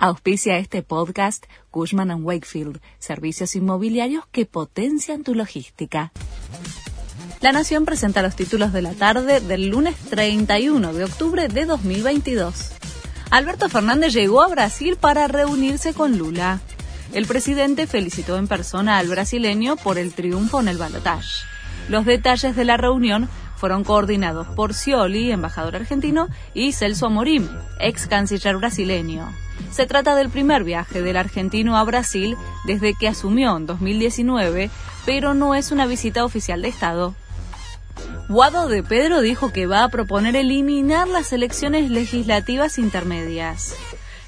Auspicia este podcast Cushman ⁇ Wakefield, servicios inmobiliarios que potencian tu logística. La Nación presenta los títulos de la tarde del lunes 31 de octubre de 2022. Alberto Fernández llegó a Brasil para reunirse con Lula. El presidente felicitó en persona al brasileño por el triunfo en el balotaje. Los detalles de la reunión fueron coordinados por Scioli, embajador argentino, y Celso Amorim, ex canciller brasileño. Se trata del primer viaje del argentino a Brasil desde que asumió en 2019, pero no es una visita oficial de Estado. Guado de Pedro dijo que va a proponer eliminar las elecciones legislativas intermedias.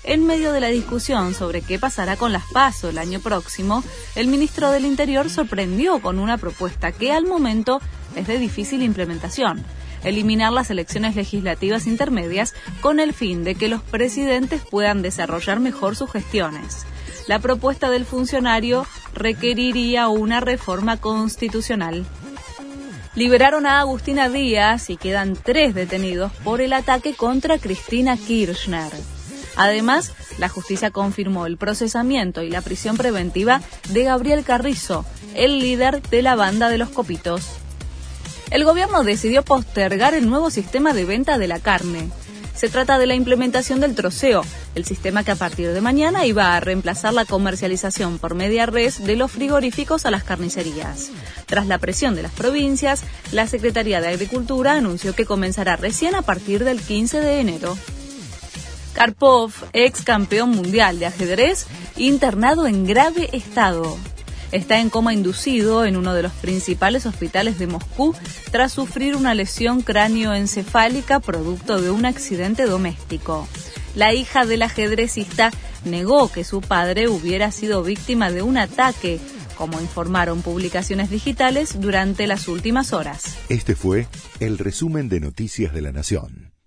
En medio de la discusión sobre qué pasará con las PASO el año próximo, el ministro del Interior sorprendió con una propuesta que al momento es de difícil implementación eliminar las elecciones legislativas intermedias con el fin de que los presidentes puedan desarrollar mejor sus gestiones. La propuesta del funcionario requeriría una reforma constitucional. Liberaron a Agustina Díaz y quedan tres detenidos por el ataque contra Cristina Kirchner. Además, la justicia confirmó el procesamiento y la prisión preventiva de Gabriel Carrizo, el líder de la banda de los Copitos el gobierno decidió postergar el nuevo sistema de venta de la carne. Se trata de la implementación del troceo, el sistema que a partir de mañana iba a reemplazar la comercialización por media res de los frigoríficos a las carnicerías. Tras la presión de las provincias, la Secretaría de Agricultura anunció que comenzará recién a partir del 15 de enero. Karpov, ex campeón mundial de ajedrez, internado en grave estado está en coma inducido en uno de los principales hospitales de Moscú tras sufrir una lesión cráneoencefálica producto de un accidente doméstico. La hija del ajedrecista negó que su padre hubiera sido víctima de un ataque, como informaron publicaciones digitales durante las últimas horas. Este fue el resumen de Noticias de la Nación.